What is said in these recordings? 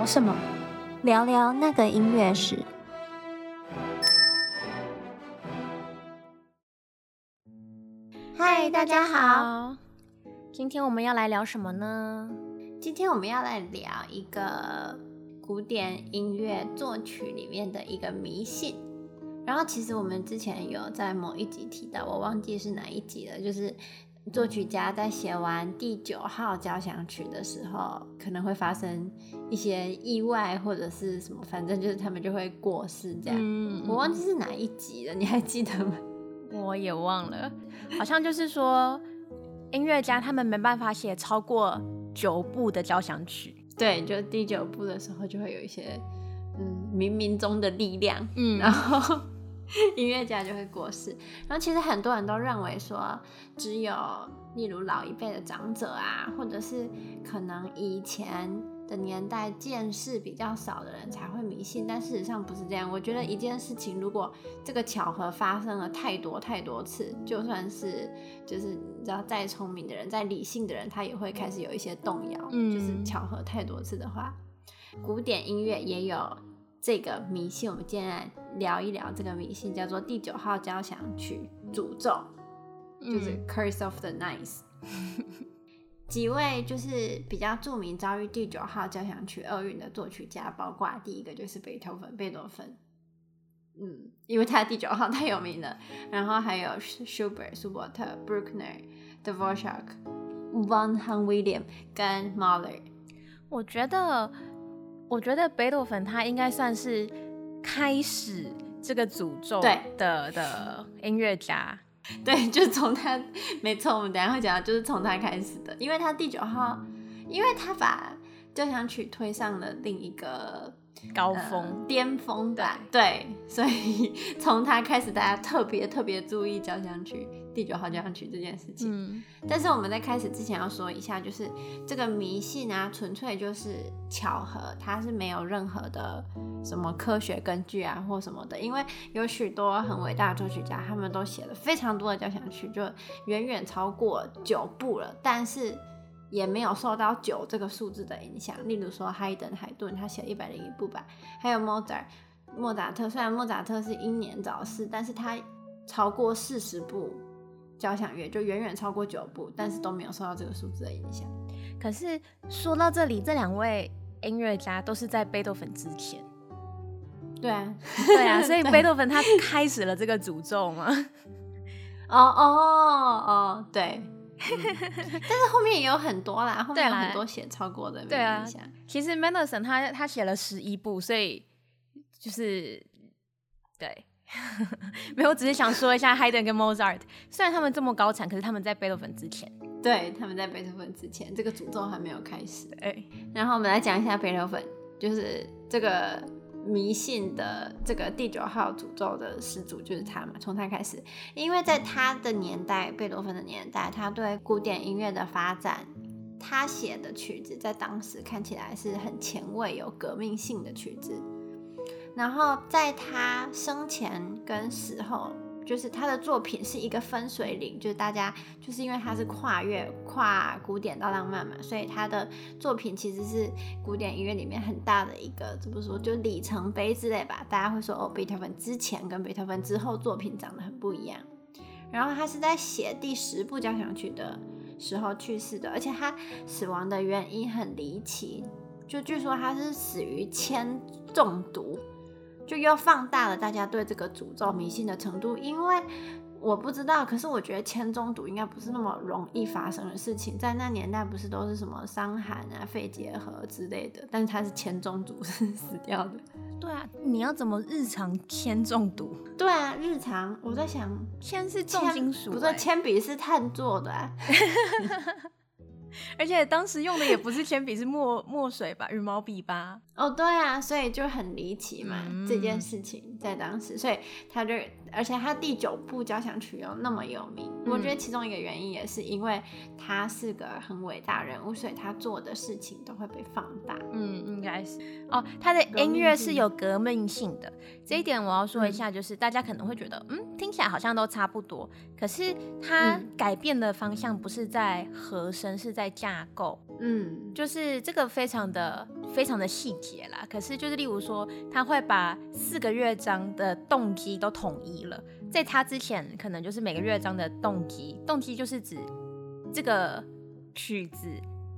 聊什么？聊聊那个音乐史。嗨，大家好。今天我们要来聊什么呢？今天我们要来聊一个古典音乐作曲里面的一个迷信。然后，其实我们之前有在某一集提到，我忘记是哪一集了，就是。作曲家在写完第九号交响曲的时候，可能会发生一些意外或者是什么，反正就是他们就会过世这样。嗯，我忘记是哪一集了，你还记得吗？我也忘了，好像就是说音乐家他们没办法写超过九部的交响曲。对，就第九部的时候就会有一些嗯冥冥中的力量，嗯，然后。音乐家就会过世，然后其实很多人都认为说，只有例如老一辈的长者啊，或者是可能以前的年代见识比较少的人才会迷信，但事实上不是这样。我觉得一件事情如果这个巧合发生了太多太多次，就算是就是你知道再聪明的人、再理性的人，他也会开始有一些动摇。嗯，就是巧合太多次的话，古典音乐也有。这个迷信，我们今天来聊一聊这个迷信，叫做第九号交响曲诅咒，嗯、就是 Curse of the Ninth。几位就是比较著名遭遇第九号交响曲厄运的作曲家，包括第一个就是贝多芬，贝多芬，嗯，因为他第九号太有名了。然后还有 Schubert、舒伯特、Bruckner、Dvorak、Von William 跟 Mahler。我觉得。我觉得贝多芬他应该算是开始这个诅咒的对的音乐家，对，就从他，没错，我们等下会讲到，就是从他开始的，因为他第九号，因为他把交响曲推上了另一个高峰、巅峰吧，对，所以 从他开始，大家特别特别注意交响曲。第九号交响曲这件事情，嗯，但是我们在开始之前要说一下，就是这个迷信啊，纯粹就是巧合，它是没有任何的什么科学根据啊或什么的。因为有许多很伟大的作曲家，他们都写了非常多的交响曲，就远远超过九部了，但是也没有受到九这个数字的影响。例如说，海顿，海顿他写了一百零一部吧，还有莫扎，莫扎特，虽然莫扎特是英年早逝，但是他超过四十部。交响乐就远远超过九部，但是都没有受到这个数字的影响。可是说到这里，这两位音乐家都是在贝多芬之前。对啊，对啊，所以贝多芬他开始了这个诅咒吗？哦哦哦，对。但是后面也有很多啦，后面有很多写超过的。对啊，其实 Mendelssohn 他他写了十一部，所以就是对。没有，我只是想说一下 Haydn 跟 Mozart，虽然他们这么高产，可是他们在贝多芬之前。对，他们在贝多芬之前，这个诅咒还没有开始。哎，然后我们来讲一下贝多芬，就是这个迷信的这个第九号诅咒的始祖就是他嘛，从他开始，因为在他的年代，贝多芬的年代，他对古典音乐的发展，他写的曲子在当时看起来是很前卫、有革命性的曲子。然后在他生前跟死后，就是他的作品是一个分水岭，就是大家就是因为他是跨越跨古典到浪漫嘛，所以他的作品其实是古典音乐里面很大的一个怎么说，就里程碑之类吧。大家会说哦，贝多芬之前跟贝多芬之后作品长得很不一样。然后他是在写第十部交响曲的时候去世的，而且他死亡的原因很离奇，就据说他是死于铅中毒。就又放大了大家对这个诅咒迷信的程度，因为我不知道，可是我觉得铅中毒应该不是那么容易发生的事情，在那年代不是都是什么伤寒啊、肺结核之类的，但是他是铅中毒 是死掉的。对啊，你要怎么日常铅中毒？对啊，日常我在想，铅是重金属，不是铅笔是碳做的啊。而且当时用的也不是铅笔，是墨墨水吧，羽毛笔吧。哦，对啊，所以就很离奇嘛，嗯、这件事情在当时，所以他就，而且他第九部交响曲又那么有名，嗯、我觉得其中一个原因也是因为他是个很伟大人物，所以他做的事情都会被放大。嗯，应该是哦，他的音乐是有革命性的，这一点我要说一下，就是大家可能会觉得，嗯，听起来好像都差不多，可是它改变的方向不是在和声，是在架构。嗯，就是这个非常的非常的细节啦。可是就是例如说，他会把四个乐章的动机都统一了。在他之前，可能就是每个乐章的动机，动机就是指这个曲子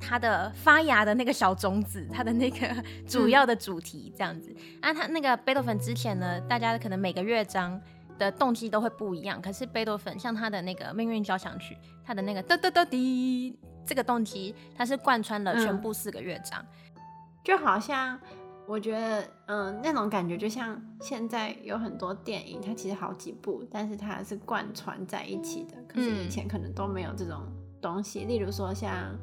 它的发芽的那个小种子，它的那个主要的主题这样子。那、嗯啊、他那个贝多芬之前呢，大家可能每个乐章的动机都会不一样。可是贝多芬像他的那个命运交响曲，他的那个哒哒哒滴。这个动机它是贯穿了全部四个乐章，嗯，就好像我觉得，嗯，那种感觉就像现在有很多电影，它其实好几部，但是它是贯穿在一起的。可是以前可能都没有这种东西。嗯、例如说像，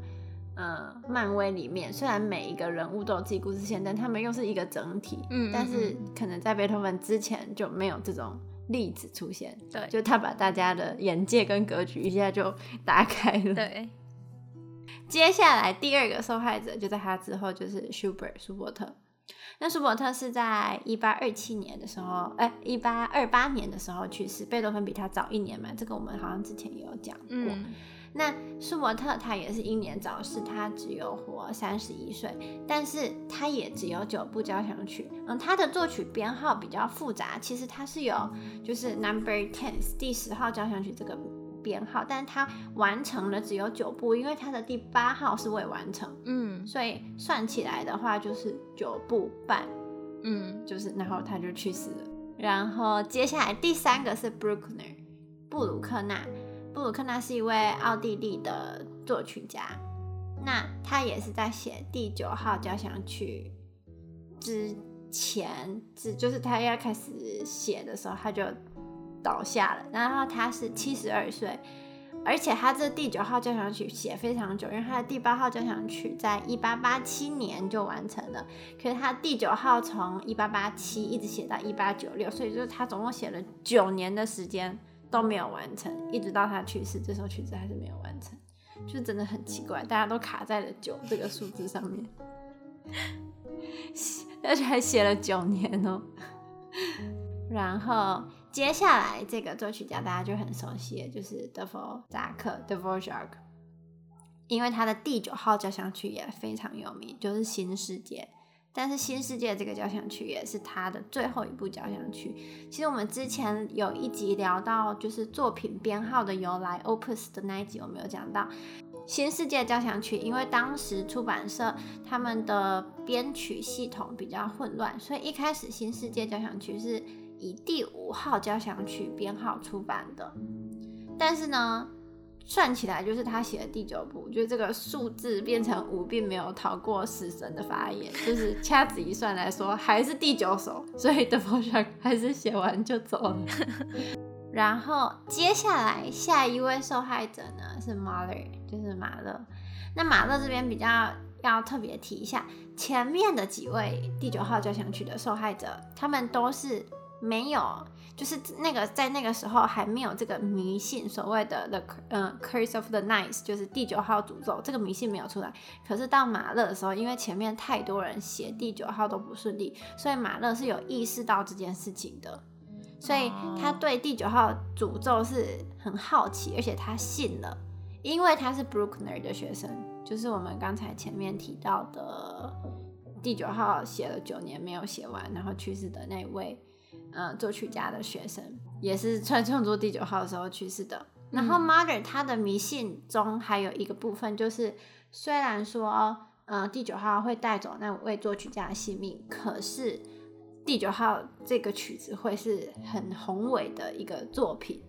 呃，漫威里面，虽然每一个人物都有自己故事线，但他们又是一个整体。嗯，但是可能在贝多芬之前就没有这种例子出现。对，就他把大家的眼界跟格局一下就打开了。对。接下来第二个受害者就在他之后，就是舒伯舒伯特。那舒伯特是在一八二七年的时候，哎，一八二八年的时候去世。贝多芬比他早一年嘛，这个我们好像之前也有讲过。嗯、那舒伯特他也是英年早逝，他只有活三十一岁，但是他也只有九部交响曲。嗯，他的作曲编号比较复杂，其实他是有就是 Number Ten 第十号交响曲这个。编号，但是他完成了只有九部，因为他的第八号是未完成，嗯，所以算起来的话就是九部半，嗯，就是然后他就去世了。然后接下来第三个是 Bruckner，布鲁克纳，布鲁克纳是一位奥地利的作曲家，那他也是在写第九号交响曲之前，只就是他要开始写的时候，他就。倒下了，然后他是七十二岁，而且他这第九号交响曲写非常久，因为他的第八号交响曲在一八八七年就完成了，可是他第九号从一八八七一直写到一八九六，所以就是他总共写了九年的时间。都没有完成，一直到他去世，这首曲子还是没有完成，就真的很奇怪，大家都卡在了九这个数字上面，而且还写了九年哦，然后。接下来这个作曲家大家就很熟悉，就是德弗扎克 （Dvorak），因为他的第九号交响曲也非常有名，就是《新世界》。但是《新世界》这个交响曲也是他的最后一部交响曲。其实我们之前有一集聊到，就是作品编号的由来 （Opus） 的那一集，我没有讲到《新世界》交响曲？因为当时出版社他们的编曲系统比较混乱，所以一开始《新世界》交响曲是。以第五号交响曲编号出版的，但是呢，算起来就是他写的第九部，就是这个数字变成五，并没有逃过死神的法眼，就是掐指一算来说，还是第九首，所以德弗夏克还是写完就走了。然后接下来下一位受害者呢是马勒，就是马勒。那马勒这边比较要特别提一下，前面的几位第九号交响曲的受害者，他们都是。没有，就是那个在那个时候还没有这个迷信，所谓的 the 嗯 curse of the ninth，就是第九号诅咒，这个迷信没有出来。可是到马勒的时候，因为前面太多人写第九号都不顺利，所以马勒是有意识到这件事情的，所以他对第九号诅咒是很好奇，而且他信了，因为他是 Bruckner 的学生，就是我们刚才前面提到的第九号写了九年没有写完，然后去世的那位。嗯，作曲家的学生也是创创作第九号的时候去世的。然后 Mother 他的迷信中还有一个部分，就是虽然说，呃，第九号会带走那位作曲家的性命，可是第九号这个曲子会是很宏伟的一个作品，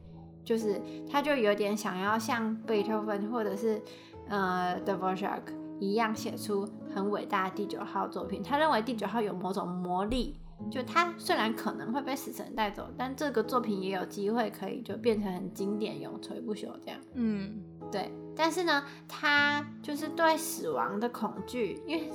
就是他就有点想要像贝多芬或者是呃 Dvorak 一样写出很伟大的第九号作品。他认为第九号有某种魔力。就他虽然可能会被死神带走，但这个作品也有机会可以就变成很经典、永垂不朽这样。嗯，对。但是呢，他就是对死亡的恐惧，因为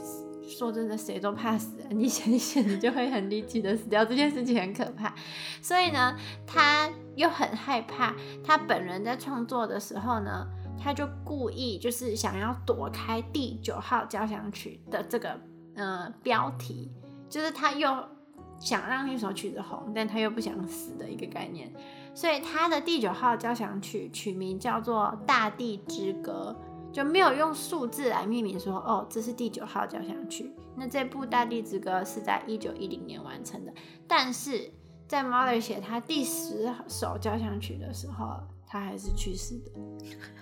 说真的，谁都怕死，你想一想，你就会很离奇的死掉，这件事情很可怕。所以呢，他又很害怕。他本人在创作的时候呢，他就故意就是想要躲开第九号交响曲的这个呃标题，就是他又。想让一首曲子红，但他又不想死的一个概念，所以他的第九号交响曲曲名叫做《大地之歌》，就没有用数字来命名说，哦，这是第九号交响曲。那这部《大地之歌》是在一九一零年完成的，但是在 Mahler 写他第十首交响曲的时候，他还是去世的。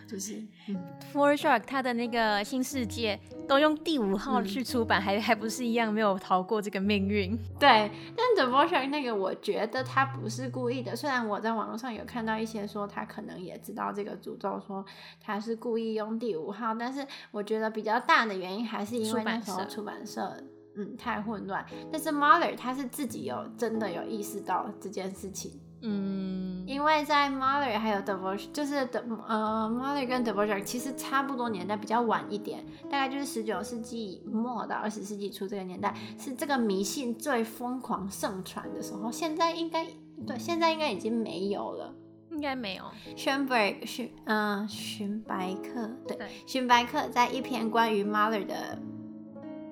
就是，嗯，Dvorak 他的那个新世界都用第五号去出版，嗯、还还不是一样没有逃过这个命运。对，但 The Four Shark 那个，我觉得他不是故意的。虽然我在网络上有看到一些说他可能也知道这个诅咒，说他是故意用第五号，但是我觉得比较大的原因还是因为那时候出版社，嗯，太混乱。但是 Mother 他是自己有真的有意识到这件事情。嗯，因为在 Mahler 还有 Dvorak 就是的呃 Mahler 跟 Dvorak 其实差不多年代，比较晚一点，大概就是十九世纪末到二十世纪初这个年代，是这个迷信最疯狂盛传的时候。现在应该对，现在应该已经没有了，应该没有。Schoenberg 逊嗯荀白克对寻白克在一篇关于 Mahler 的，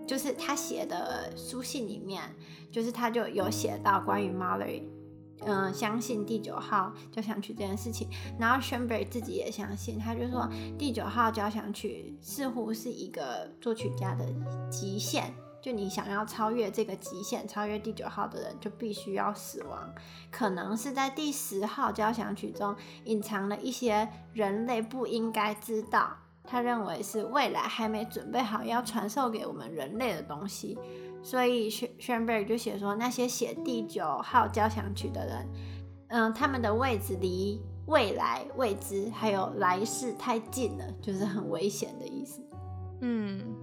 就是他写的书信里面，就是他就有写到关于 Mahler。嗯，相信第九号交响曲这件事情，然后 s h e n b e r g 自己也相信，他就说第九号交响曲似乎是一个作曲家的极限，就你想要超越这个极限，超越第九号的人就必须要死亡。可能是在第十号交响曲中隐藏了一些人类不应该知道，他认为是未来还没准备好要传授给我们人类的东西。所以，Schoenberg 就写说，那些写第九号交响曲的人，嗯，他们的位置离未来未知还有来世太近了，就是很危险的意思。嗯，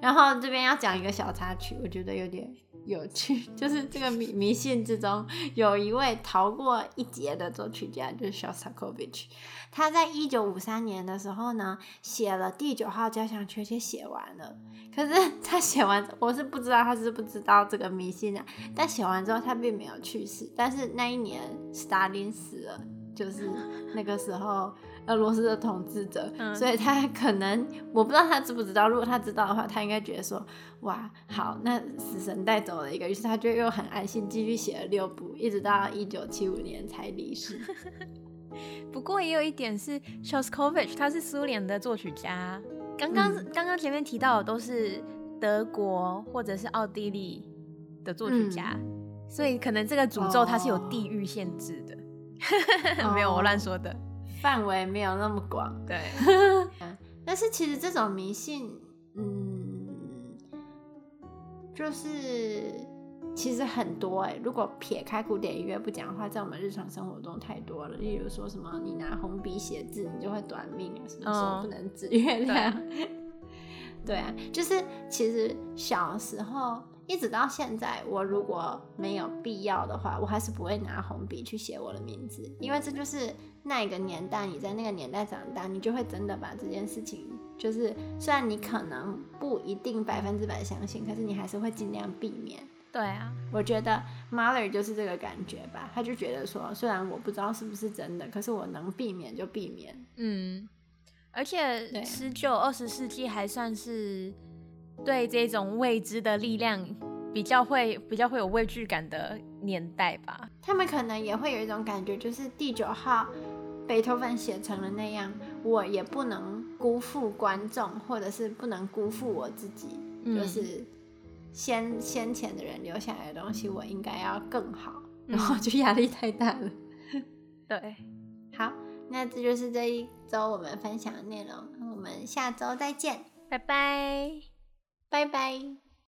然后这边要讲一个小插曲，我觉得有点有趣，就是这个迷迷信之中有一位逃过一劫的作曲家，就是 Shostakovich。他在一九五三年的时候呢，写了第九号交响曲，且写完了。可是他写完，我是不知道他是不知道这个迷信啊。但写完之后，他并没有去世。但是那一年，斯大林死了，就是那个时候俄罗斯的统治者，嗯、所以他可能我不知道他知不知道。如果他知道的话，他应该觉得说，哇，好，那死神带走了一个，于是他就又很安心，继续写了六部，一直到一九七五年才离世。不过也有一点是，Shostakovich 他是苏联的作曲家。刚刚刚刚前面提到的都是德国或者是奥地利的作曲家，嗯、所以可能这个诅咒它是有地域限制的。哦、没有我乱说的，范围没有那么广。对，但是其实这种迷信，嗯，就是。其实很多哎、欸，如果撇开古典音乐不讲的话，在我们日常生活中太多了。例如说什么，你拿红笔写字，你就会短命啊，什么时候不能指月亮？对，对啊，就是其实小时候一直到现在，我如果没有必要的话，我还是不会拿红笔去写我的名字，因为这就是那一个年代，你在那个年代长大，你就会真的把这件事情，就是虽然你可能不一定百分之百相信，可是你还是会尽量避免。对啊，我觉得 Mahler 就是这个感觉吧，他就觉得说，虽然我不知道是不是真的，可是我能避免就避免。嗯，而且十九、二十世纪还算是对这种未知的力量比较会比较会有畏惧感的年代吧。他们可能也会有一种感觉，就是第九号贝多芬写成了那样，我也不能辜负观众，或者是不能辜负我自己，就是。嗯先先前的人留下来的东西，我应该要更好，然后就压力太大了。对，好，那这就是这一周我们分享的内容，我们下周再见，拜拜，拜拜。